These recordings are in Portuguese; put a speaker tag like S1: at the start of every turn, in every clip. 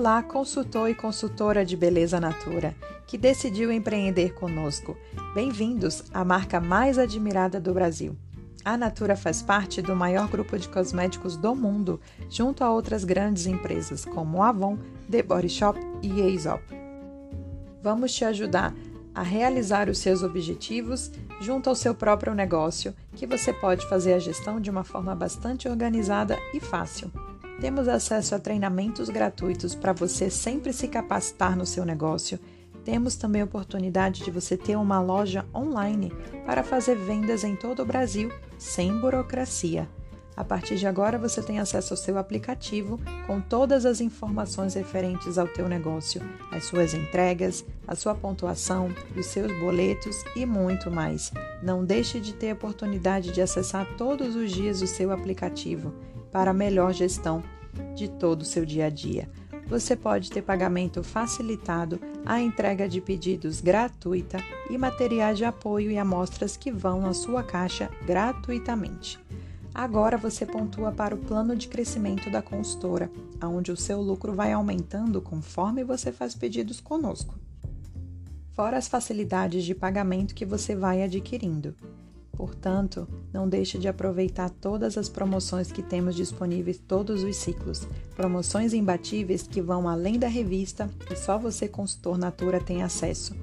S1: Olá, consultor e consultora de Beleza Natura, que decidiu empreender conosco. Bem-vindos à marca mais admirada do Brasil. A Natura faz parte do maior grupo de cosméticos do mundo, junto a outras grandes empresas como Avon, The Body Shop e Aesop. Vamos te ajudar a realizar os seus objetivos junto ao seu próprio negócio, que você pode fazer a gestão de uma forma bastante organizada e fácil. Temos acesso a treinamentos gratuitos para você sempre se capacitar no seu negócio. Temos também a oportunidade de você ter uma loja online para fazer vendas em todo o Brasil sem burocracia. A partir de agora você tem acesso ao seu aplicativo com todas as informações referentes ao teu negócio, as suas entregas, a sua pontuação, os seus boletos e muito mais. Não deixe de ter a oportunidade de acessar todos os dias o seu aplicativo para melhor gestão de todo o seu dia a dia. Você pode ter pagamento facilitado, a entrega de pedidos gratuita e materiais de apoio e amostras que vão na sua caixa gratuitamente. Agora você pontua para o plano de crescimento da consultora, onde o seu lucro vai aumentando conforme você faz pedidos conosco. Fora as facilidades de pagamento que você vai adquirindo. Portanto, não deixe de aproveitar todas as promoções que temos disponíveis todos os ciclos. Promoções imbatíveis que vão além da revista e só você, consultor Natura, tem acesso.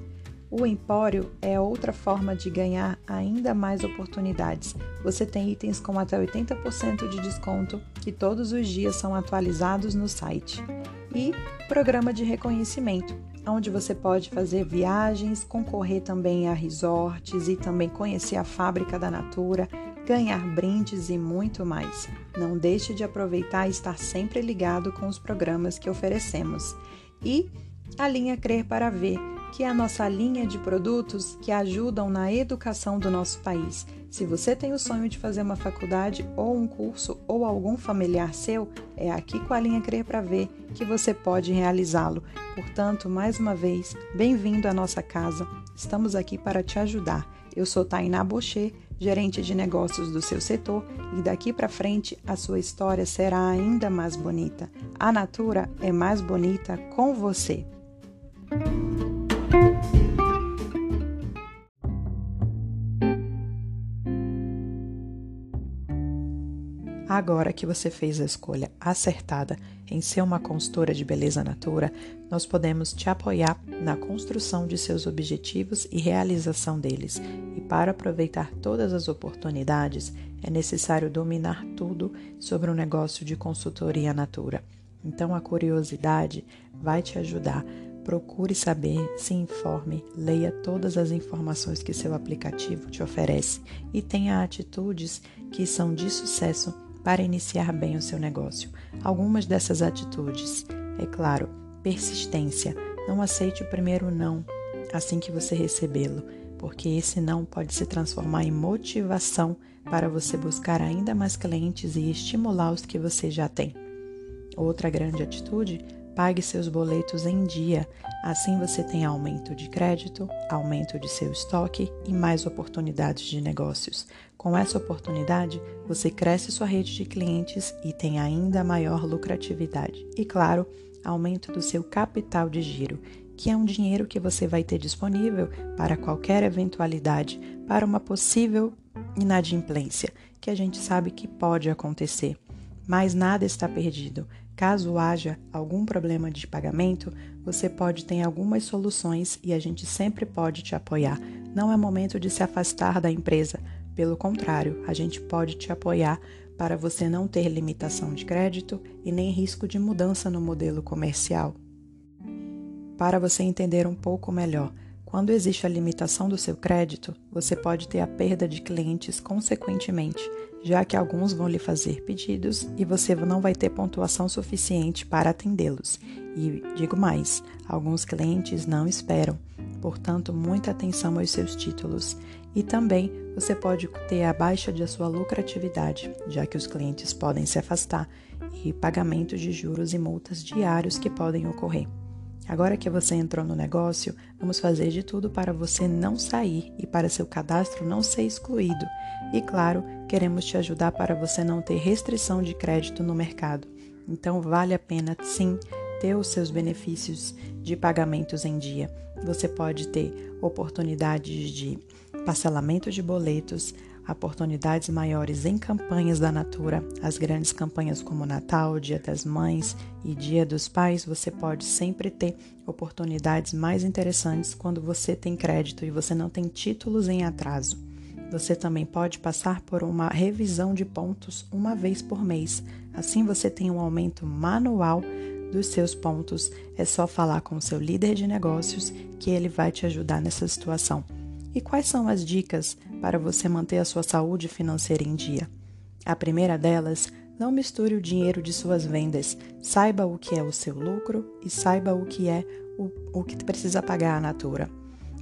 S1: O Empório é outra forma de ganhar ainda mais oportunidades. Você tem itens com até 80% de desconto que todos os dias são atualizados no site. E programa de reconhecimento onde você pode fazer viagens, concorrer também a resorts e também conhecer a fábrica da Natura, ganhar brindes e muito mais. Não deixe de aproveitar e estar sempre ligado com os programas que oferecemos. E a linha Crer para Ver que é a nossa linha de produtos que ajudam na educação do nosso país. Se você tem o sonho de fazer uma faculdade ou um curso ou algum familiar seu, é aqui com a linha Crer para Ver que você pode realizá-lo. Portanto, mais uma vez, bem-vindo à nossa casa. Estamos aqui para te ajudar. Eu sou Tainá Bocher, gerente de negócios do seu setor, e daqui para frente a sua história será ainda mais bonita. A Natura é mais bonita com você. Agora que você fez a escolha acertada em ser uma consultora de beleza natura, nós podemos te apoiar na construção de seus objetivos e realização deles. E para aproveitar todas as oportunidades, é necessário dominar tudo sobre o negócio de consultoria natura. Então a curiosidade vai te ajudar. Procure saber, se informe, leia todas as informações que seu aplicativo te oferece e tenha atitudes que são de sucesso para iniciar bem o seu negócio. Algumas dessas atitudes, é claro, persistência. Não aceite o primeiro não assim que você recebê-lo, porque esse não pode se transformar em motivação para você buscar ainda mais clientes e estimular os que você já tem. Outra grande atitude Pague seus boletos em dia, assim você tem aumento de crédito, aumento de seu estoque e mais oportunidades de negócios. Com essa oportunidade, você cresce sua rede de clientes e tem ainda maior lucratividade. E claro, aumento do seu capital de giro, que é um dinheiro que você vai ter disponível para qualquer eventualidade, para uma possível inadimplência, que a gente sabe que pode acontecer. Mas nada está perdido. Caso haja algum problema de pagamento, você pode ter algumas soluções e a gente sempre pode te apoiar. Não é momento de se afastar da empresa. Pelo contrário, a gente pode te apoiar para você não ter limitação de crédito e nem risco de mudança no modelo comercial. Para você entender um pouco melhor, quando existe a limitação do seu crédito, você pode ter a perda de clientes consequentemente já que alguns vão lhe fazer pedidos e você não vai ter pontuação suficiente para atendê-los. E digo mais, alguns clientes não esperam, portanto, muita atenção aos seus títulos. E também você pode ter a baixa de sua lucratividade, já que os clientes podem se afastar, e pagamentos de juros e multas diários que podem ocorrer. Agora que você entrou no negócio, vamos fazer de tudo para você não sair e para seu cadastro não ser excluído. E claro, queremos te ajudar para você não ter restrição de crédito no mercado. Então vale a pena sim ter os seus benefícios de pagamentos em dia. Você pode ter oportunidades de parcelamento de boletos, oportunidades maiores em campanhas da Natura, as grandes campanhas como Natal, Dia das Mães e Dia dos Pais, você pode sempre ter oportunidades mais interessantes quando você tem crédito e você não tem títulos em atraso. Você também pode passar por uma revisão de pontos uma vez por mês. Assim você tem um aumento manual dos seus pontos. É só falar com o seu líder de negócios que ele vai te ajudar nessa situação. E quais são as dicas para você manter a sua saúde financeira em dia? A primeira delas, não misture o dinheiro de suas vendas. Saiba o que é o seu lucro e saiba o que é o, o que precisa pagar a Natura.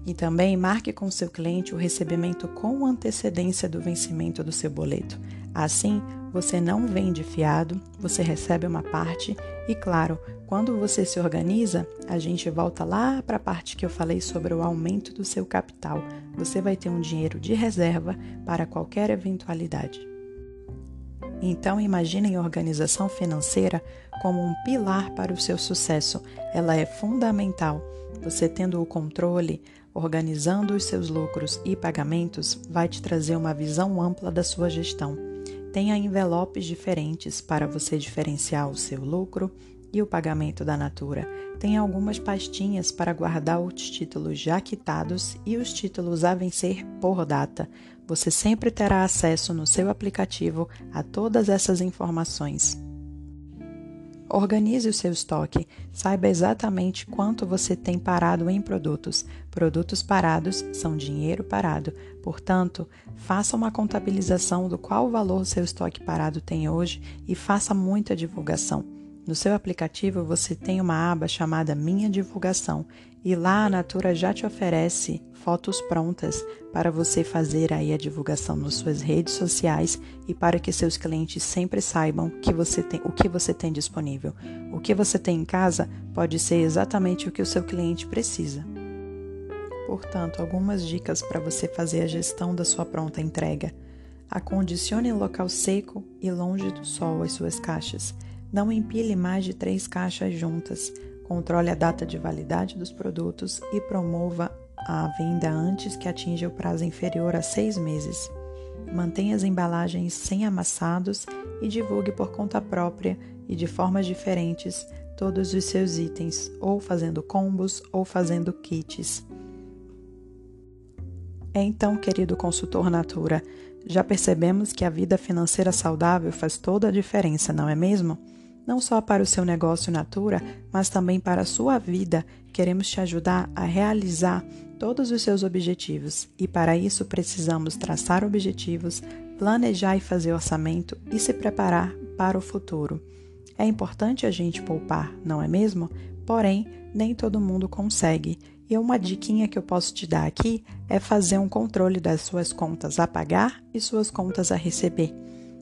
S1: E também marque com seu cliente o recebimento com antecedência do vencimento do seu boleto. Assim, você não vende fiado, você recebe uma parte e, claro, quando você se organiza, a gente volta lá para a parte que eu falei sobre o aumento do seu capital. Você vai ter um dinheiro de reserva para qualquer eventualidade. Então, imagine a organização financeira como um pilar para o seu sucesso. Ela é fundamental. Você tendo o controle, organizando os seus lucros e pagamentos, vai te trazer uma visão ampla da sua gestão. Tenha envelopes diferentes para você diferenciar o seu lucro e o pagamento da Natura. Tenha algumas pastinhas para guardar os títulos já quitados e os títulos a vencer por data. Você sempre terá acesso no seu aplicativo a todas essas informações. Organize o seu estoque. Saiba exatamente quanto você tem parado em produtos. Produtos parados são dinheiro parado. Portanto, faça uma contabilização do qual valor seu estoque parado tem hoje e faça muita divulgação. No seu aplicativo você tem uma aba chamada Minha Divulgação e lá a Natura já te oferece fotos prontas para você fazer aí a divulgação nas suas redes sociais e para que seus clientes sempre saibam que você tem, o que você tem disponível. O que você tem em casa pode ser exatamente o que o seu cliente precisa. Portanto, algumas dicas para você fazer a gestão da sua pronta entrega. Acondicione em local seco e longe do sol as suas caixas. Não empilhe mais de três caixas juntas. Controle a data de validade dos produtos e promova a venda antes que atinja o prazo inferior a seis meses. Mantenha as embalagens sem amassados e divulgue por conta própria e de formas diferentes todos os seus itens, ou fazendo combos ou fazendo kits. Então, querido consultor Natura, já percebemos que a vida financeira saudável faz toda a diferença, não é mesmo? Não só para o seu negócio Natura, mas também para a sua vida. Queremos te ajudar a realizar todos os seus objetivos e para isso precisamos traçar objetivos, planejar e fazer orçamento e se preparar para o futuro. É importante a gente poupar, não é mesmo? Porém, nem todo mundo consegue. E uma diquinha que eu posso te dar aqui é fazer um controle das suas contas a pagar e suas contas a receber.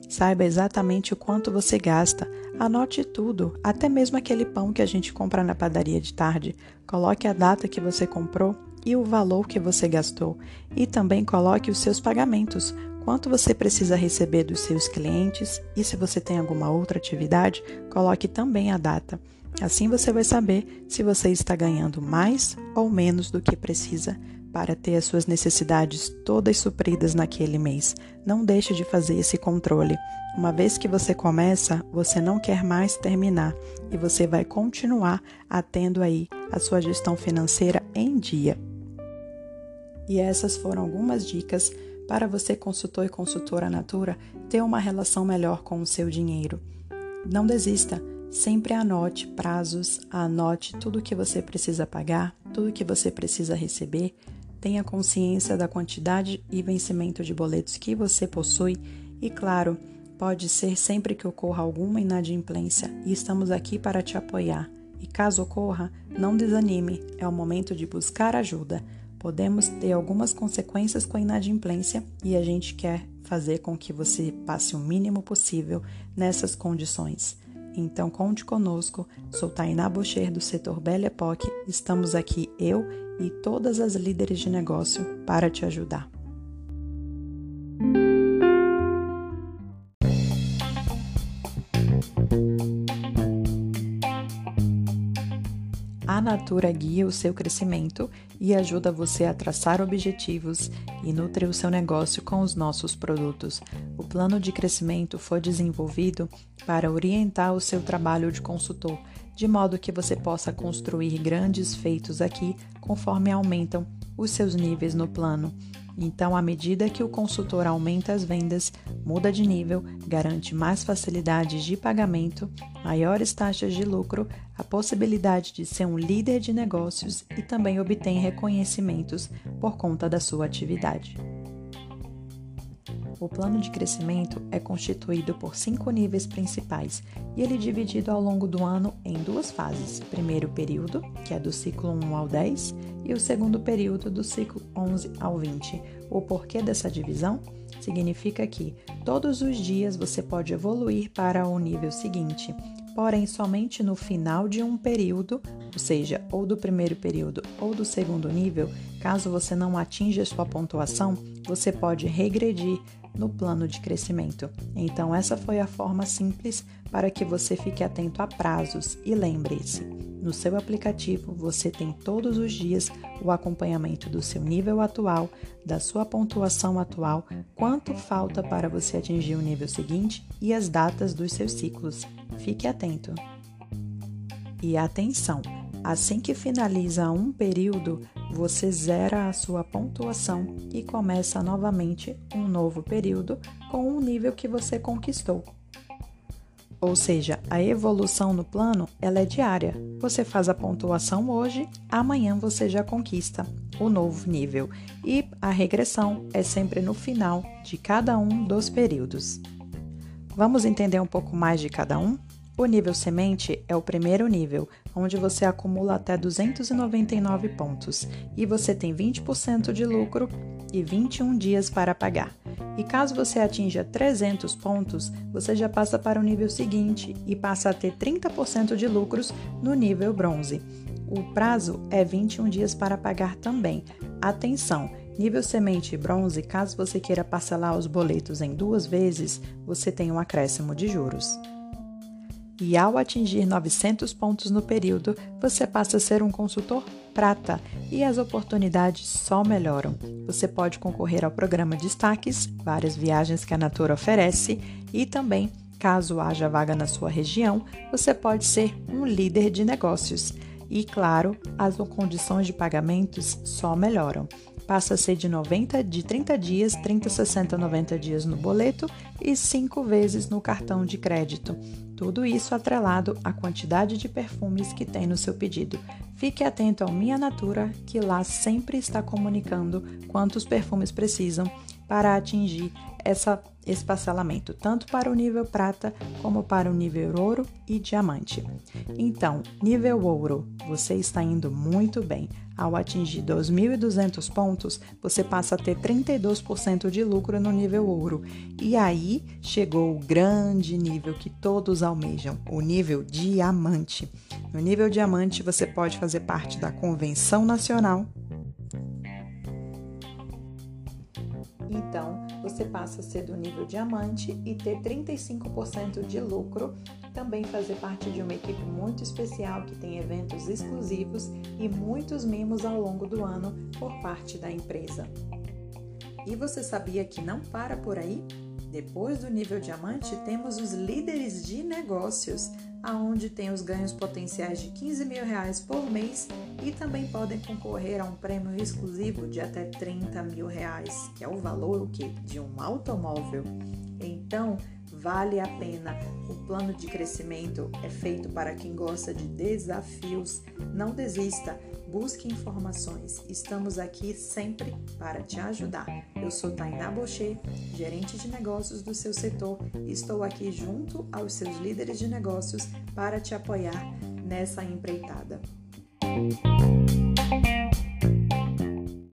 S1: Saiba exatamente o quanto você gasta. Anote tudo, até mesmo aquele pão que a gente compra na padaria de tarde. Coloque a data que você comprou e o valor que você gastou. E também coloque os seus pagamentos. Quanto você precisa receber dos seus clientes e se você tem alguma outra atividade, coloque também a data. Assim você vai saber se você está ganhando mais ou menos do que precisa para ter as suas necessidades todas supridas naquele mês. Não deixe de fazer esse controle. Uma vez que você começa, você não quer mais terminar e você vai continuar atendo aí a sua gestão financeira em dia. E essas foram algumas dicas para você, consultor e consultora Natura, ter uma relação melhor com o seu dinheiro. Não desista, sempre anote prazos, anote tudo o que você precisa pagar, tudo o que você precisa receber, Tenha consciência da quantidade e vencimento de boletos que você possui e, claro, pode ser sempre que ocorra alguma inadimplência e estamos aqui para te apoiar. E caso ocorra, não desanime, é o momento de buscar ajuda. Podemos ter algumas consequências com a inadimplência e a gente quer fazer com que você passe o mínimo possível nessas condições. Então conte conosco, sou Tainá Bocher do setor Belle Époque, estamos aqui eu e todas as líderes de negócio para te ajudar. Natura guia o seu crescimento e ajuda você a traçar objetivos e nutrir o seu negócio com os nossos produtos. O plano de crescimento foi desenvolvido para orientar o seu trabalho de consultor, de modo que você possa construir grandes feitos aqui conforme aumentam os seus níveis no plano. Então, à medida que o consultor aumenta as vendas, muda de nível, garante mais facilidades de pagamento, maiores taxas de lucro, a possibilidade de ser um líder de negócios e também obtém reconhecimentos por conta da sua atividade. O plano de crescimento é constituído por cinco níveis principais e ele é dividido ao longo do ano em duas fases: primeiro período, que é do ciclo 1 ao 10, e o segundo período, do ciclo 11 ao 20. O porquê dessa divisão? Significa que todos os dias você pode evoluir para o nível seguinte, porém somente no final de um período, ou seja, ou do primeiro período ou do segundo nível, caso você não atinja sua pontuação, você pode regredir no plano de crescimento. Então, essa foi a forma simples para que você fique atento a prazos e lembre-se: no seu aplicativo você tem todos os dias o acompanhamento do seu nível atual, da sua pontuação atual, quanto falta para você atingir o nível seguinte e as datas dos seus ciclos. Fique atento. E atenção! Assim que finaliza um período, você zera a sua pontuação e começa novamente um novo período com um nível que você conquistou. Ou seja, a evolução no plano ela é diária. Você faz a pontuação hoje, amanhã você já conquista o novo nível. E a regressão é sempre no final de cada um dos períodos. Vamos entender um pouco mais de cada um? O nível semente é o primeiro nível, onde você acumula até 299 pontos e você tem 20% de lucro e 21 dias para pagar. E caso você atinja 300 pontos, você já passa para o nível seguinte e passa a ter 30% de lucros no nível bronze. O prazo é 21 dias para pagar também. Atenção! Nível semente bronze, caso você queira parcelar os boletos em duas vezes, você tem um acréscimo de juros e ao atingir 900 pontos no período, você passa a ser um consultor prata e as oportunidades só melhoram. Você pode concorrer ao programa Destaques, várias viagens que a Natura oferece e também, caso haja vaga na sua região, você pode ser um líder de negócios. E claro, as condições de pagamentos só melhoram passa a ser de 90 de 30 dias, 30, 60, 90 dias no boleto e 5 vezes no cartão de crédito. Tudo isso atrelado à quantidade de perfumes que tem no seu pedido. Fique atento ao Minha Natura, que lá sempre está comunicando quantos perfumes precisam para atingir essa, esse parcelamento, tanto para o nível prata como para o nível ouro e diamante. Então, nível ouro, você está indo muito bem. Ao atingir 2.200 pontos, você passa a ter 32% de lucro no nível ouro. E aí chegou o grande nível que todos almejam, o nível diamante. No nível diamante, você pode fazer parte da convenção nacional você passa a ser do nível diamante e ter 35% de lucro, também fazer parte de uma equipe muito especial que tem eventos exclusivos e muitos mimos ao longo do ano por parte da empresa. E você sabia que não para por aí? Depois do nível diamante, temos os líderes de negócios, aonde tem os ganhos potenciais de 15 mil reais por mês e também podem concorrer a um prêmio exclusivo de até 30 mil reais, que é o valor o quê? de um automóvel. Então, vale a pena. O plano de crescimento é feito para quem gosta de desafios. Não desista, busque informações. Estamos aqui sempre para te ajudar. Eu sou Tainá Bocher, gerente de negócios do seu setor e estou aqui junto aos seus líderes de negócios para te apoiar nessa empreitada. Thank you.